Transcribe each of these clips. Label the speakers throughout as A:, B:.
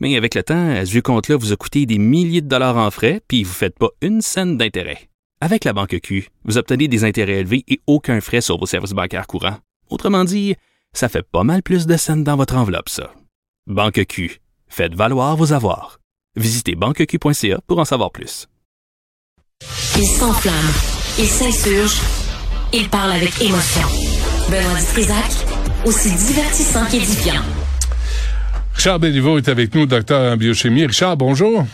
A: Mais avec le temps, ce vieux compte-là vous a coûté des milliers de dollars en frais, puis vous ne faites pas une scène d'intérêt. Avec la banque Q, vous obtenez des intérêts élevés et aucun frais sur vos services bancaires courants. Autrement dit, ça fait pas mal plus de scènes dans votre enveloppe, ça. Banque Q, faites valoir vos avoirs. Visitez banqueq.ca pour en savoir plus.
B: Il s'enflamme, il s'insurge, il parle avec émotion. Benoît Dutrisac, aussi divertissant qu'édifiant.
C: Richard Béliveau est avec nous, docteur en biochimie. Richard, bonjour.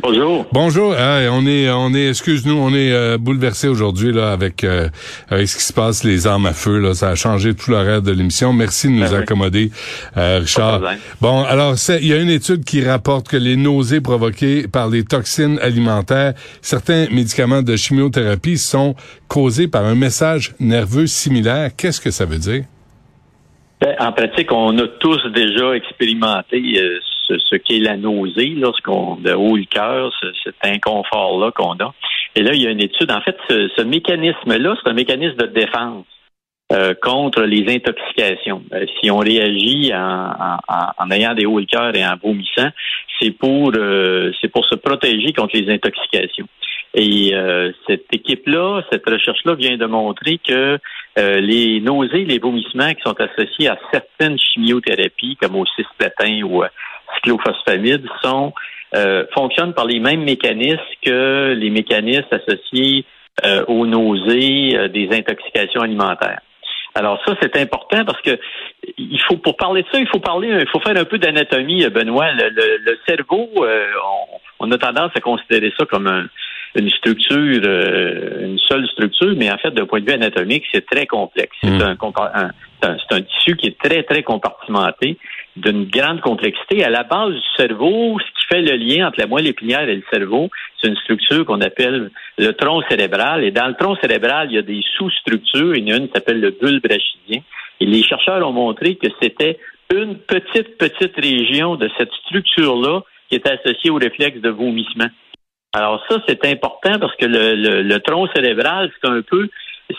D: Bonjour.
C: Bonjour. Hey, on est, on est, excuse-nous, on est euh, bouleversé aujourd'hui là avec, euh, avec ce qui se passe, les armes à feu. Là, ça a changé tout l'horaire de l'émission. Merci de nous
D: Ben oui.
C: accommoder, euh, Richard. Bon, alors il y a une étude qui rapporte que les nausées provoquées par les toxines alimentaires, certains médicaments de chimiothérapie sont causés par un message nerveux similaire. Qu'est-ce que ça veut dire?
D: Ben, en pratique, on a tous déjà expérimenté euh, ce, ce qu'est la nausée, lorsqu'on de haut le cœur, ce- cet inconfort-là qu'on a. Et là, il y a une étude. En fait, ce, ce mécanisme-là, c'est un mécanisme de défense euh, contre les intoxications. Euh, si on réagit en, en- en- en ayant des hauts le cœur et en vomissant, c'est pour euh, c'est pour se protéger contre les intoxications. Et euh, cette équipe-là, cette recherche-là vient de montrer que euh, les nausées, les vomissements qui sont associés à certaines chimiothérapies, comme au cisplatin ou à cyclophosphamide, sont euh, fonctionnent par les mêmes mécanismes que les mécanismes associés euh, aux nausées euh, des intoxications alimentaires. Alors ça, c'est important parce que il faut pour parler de ça, il faut parler, il faut faire un peu d'anatomie, Benoît. Le, le- le cerveau, euh, on, on a tendance à considérer ça comme un- une structure, euh, une seule structure, mais en fait, d'un point de vue anatomique, c'est très complexe. C'est
C: Mm.
D: un, un- c'est un- un tissu qui est très, très compartimenté, d'une grande complexité. À la base du cerveau, ce qui fait le lien entre la moelle épinière et le cerveau, c'est une structure qu'on appelle le tronc cérébral. Et dans le tronc cérébral, il y a des sous-structures. Il y en a une qui s'appelle le bulbe rachidien. Et les chercheurs ont montré que c'était une petite, petite région de cette structure-là qui est associée au réflexe de vomissement. Alors ça, c'est important parce que le, le, le tronc cérébral, c'est un peu,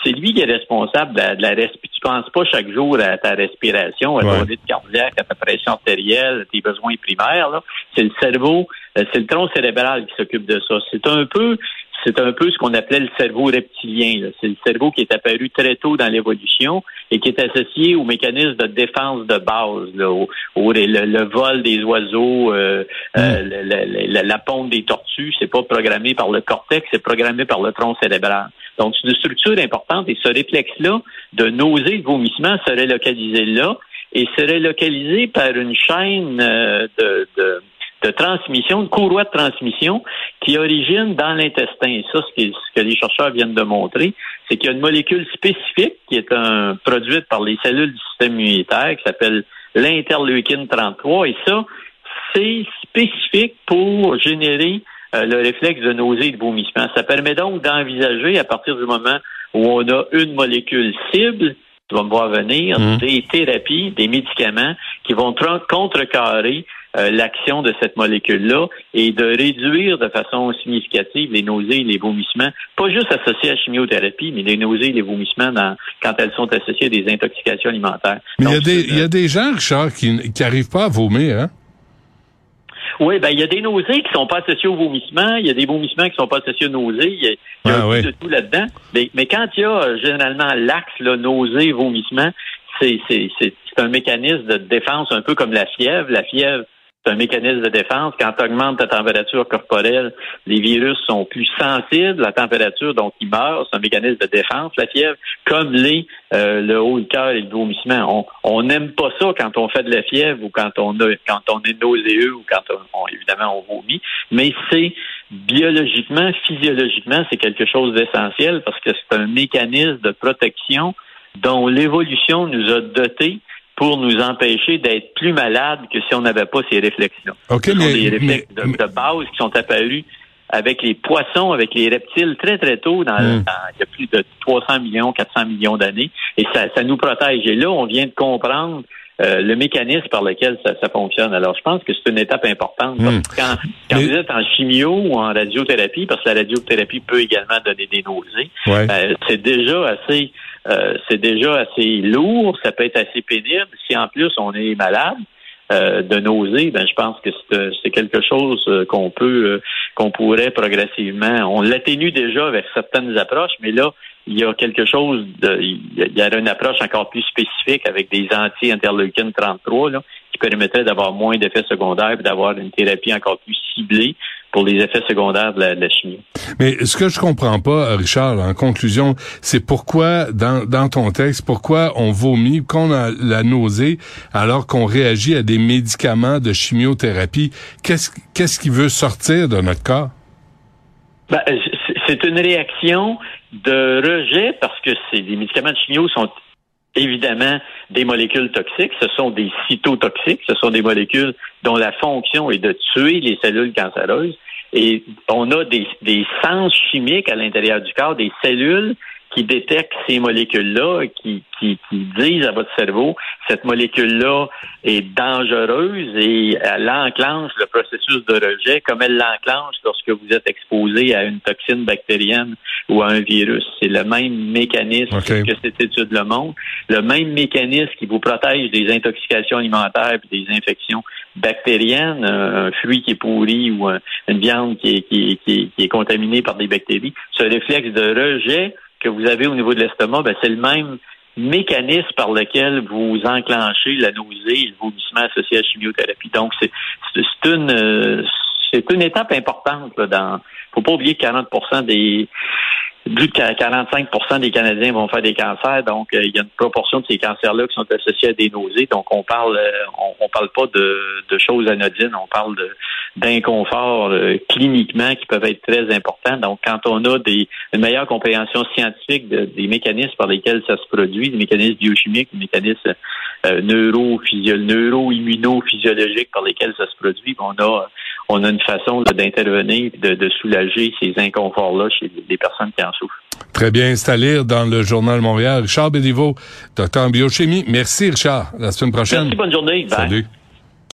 D: c'est lui qui est responsable de la, de la respiration. Tu penses pas chaque jour à ta respiration, à ton
C: Ouais.
D: rythme cardiaque, à ta pression artérielle, à tes besoins primaires. là. C'est le cerveau, euh, c'est le tronc cérébral qui s'occupe de ça. C'est un peu, c'est un peu ce qu'on appelait le cerveau reptilien. C'est le cerveau qui est apparu très tôt dans l'évolution et qui est associé au mécanisme de défense de base, là, au, au- le, le vol des oiseaux, euh, euh, le- le- le- la ponte des tortues. C'est pas programmé par le cortex, c'est programmé par le tronc cérébral. Donc, c'est une structure importante et ce réflexe-là de nausée, de vomissement serait localisé là et serait localisé par une chaîne euh, de, de, de transmission, de courroie de transmission qui origine dans l'intestin. Ça, ce, qui- ce que les chercheurs viennent de montrer, c'est qu'il y a une molécule spécifique qui est un, produite par les cellules du système immunitaire qui s'appelle l'interleukine 33. Et ça, c'est spécifique pour générer euh, le réflexe de nausée et de vomissement. Ça permet donc d'envisager, à partir du moment où on a une molécule cible, tu vas me voir venir,
C: Mhm.
D: des thérapies, des médicaments qui vont contrecarrer euh, l'action de cette molécule-là et de réduire de façon significative les nausées et les vomissements, pas juste associés à la chimiothérapie, mais les nausées et les vomissements dans- quand elles sont associées à des intoxications alimentaires.
C: Mais il y, y a des gens, Richard, qui qui arrivent pas à vomir, hein?
D: Oui, ben il y a des nausées qui sont pas associées au vomissement, il y a des vomissements qui sont pas associés aux nausées, il y a, y a
C: Ah,
D: un
C: oui.
D: peu de tout là-dedans. Mais, mais quand il y a euh, généralement l'axe là, nausée, vomissement, c'est c'est c'est c'est un mécanisme de défense un peu comme la fièvre. La fièvre, c'est un mécanisme de défense. Quand tu augmentes ta température corporelle, les virus sont plus sensibles la température, donc ils meurent. C'est un mécanisme de défense, la fièvre, comme les euh, le haut le cœur et le vomissement. On on n'aime pas ça quand on fait de la fièvre ou quand on a quand on est nauséeux ou quand on, on- évidemment on vomit, mais c'est biologiquement, physiologiquement, c'est quelque chose d'essentiel parce que c'est un mécanisme de protection dont l'évolution nous a dotés pour nous empêcher d'être plus malades que si on n'avait pas ces réflexes-là.
C: OK,
D: Ce sont
C: mais-
D: des réflexes
C: mais-
D: de, de base qui sont apparus avec les poissons, avec les reptiles très, très tôt, dans,
C: Mm.
D: dans- il y a plus de 300 millions, 400 millions d'années, et ça, ça nous protège. Et là, on vient de comprendre euh, le mécanisme par lequel ça, ça fonctionne. Alors, je pense que c'est une étape importante.
C: Mm.
D: Que Quand, quand
C: Mais-
D: vous êtes en chimio ou en radiothérapie, parce que la radiothérapie peut également donner des nausées,
C: Ouais.
D: euh, c'est déjà assez euh, c'est déjà assez lourd, ça peut être assez pénible. Si en plus on est malade euh, de nausées, ben je pense que c'est, euh, quelque chose euh, qu'on peut qu'on pourrait progressivement. On l'atténue déjà avec certaines approches, mais là il y a quelque chose de il y a- il y a une approche encore plus spécifique avec des anti-interleukines 33 là, qui permettrait d'avoir moins d'effets secondaires et d'avoir une thérapie encore plus ciblée pour les effets secondaires de la, de la chimie.
C: Mais ce que je comprends pas, Richard, en conclusion, c'est pourquoi dans, dans ton texte, pourquoi on vomit, qu'on a la nausée, alors qu'on réagit à des médicaments de chimiothérapie. Qu'est-ce qu'est-ce qui veut sortir de notre corps?
D: Ben, c'est- une réaction de rejet parce que c'est les médicaments de chimio sont évidemment des molécules toxiques. Ce sont des cytotoxiques. Ce sont des molécules dont la fonction est de tuer les cellules cancéreuses. Et on a des, sens chimiques à l'intérieur du corps, des cellules qui détectent ces molécules-là, qui, qui, qui disent à votre cerveau, cette molécule-là est dangereuse et elle enclenche le processus de rejet comme elle l'enclenche lorsque vous êtes exposé à une toxine bactérienne ou à un virus. C'est le même mécanisme que cette étude le montre, le même mécanisme qui vous protège des intoxications alimentaires et des infections bactériennes, un fruit qui est pourri ou un- une viande qui est, qui, est, qui est- qui est contaminée par des bactéries. Ce réflexe de rejet que vous avez au niveau de l'estomac, ben, c'est le même mécanisme par lequel vous enclenchez la nausée et le vomissement associé à la chimiothérapie. Donc, c'est une euh, c'est une étape importante là, dans. Faut pas oublier que 40 des plus de 45% des Canadiens vont faire des cancers, donc euh, il y a une proportion de ces cancers-là qui sont associés à des nausées. Donc on parle, euh, on, parle pas de, de choses anodines, on parle d'inconfort euh, cliniquement qui peuvent être très importants. Donc quand on a des, une meilleure compréhension scientifique de- des mécanismes par lesquels ça se produit, des mécanismes biochimiques, des mécanismes neuro-immunophysiologiques par lesquels ça se produit, on a on a une façon d'intervenir, de, de soulager ces inconforts-là chez les personnes qui en souffrent.
C: Très bien, c'est à lire dans le Journal Montréal. Richard Béliveau, docteur en biochimie. Merci, Richard. La semaine prochaine.
D: Merci, bonne journée. Bye.
C: Salut.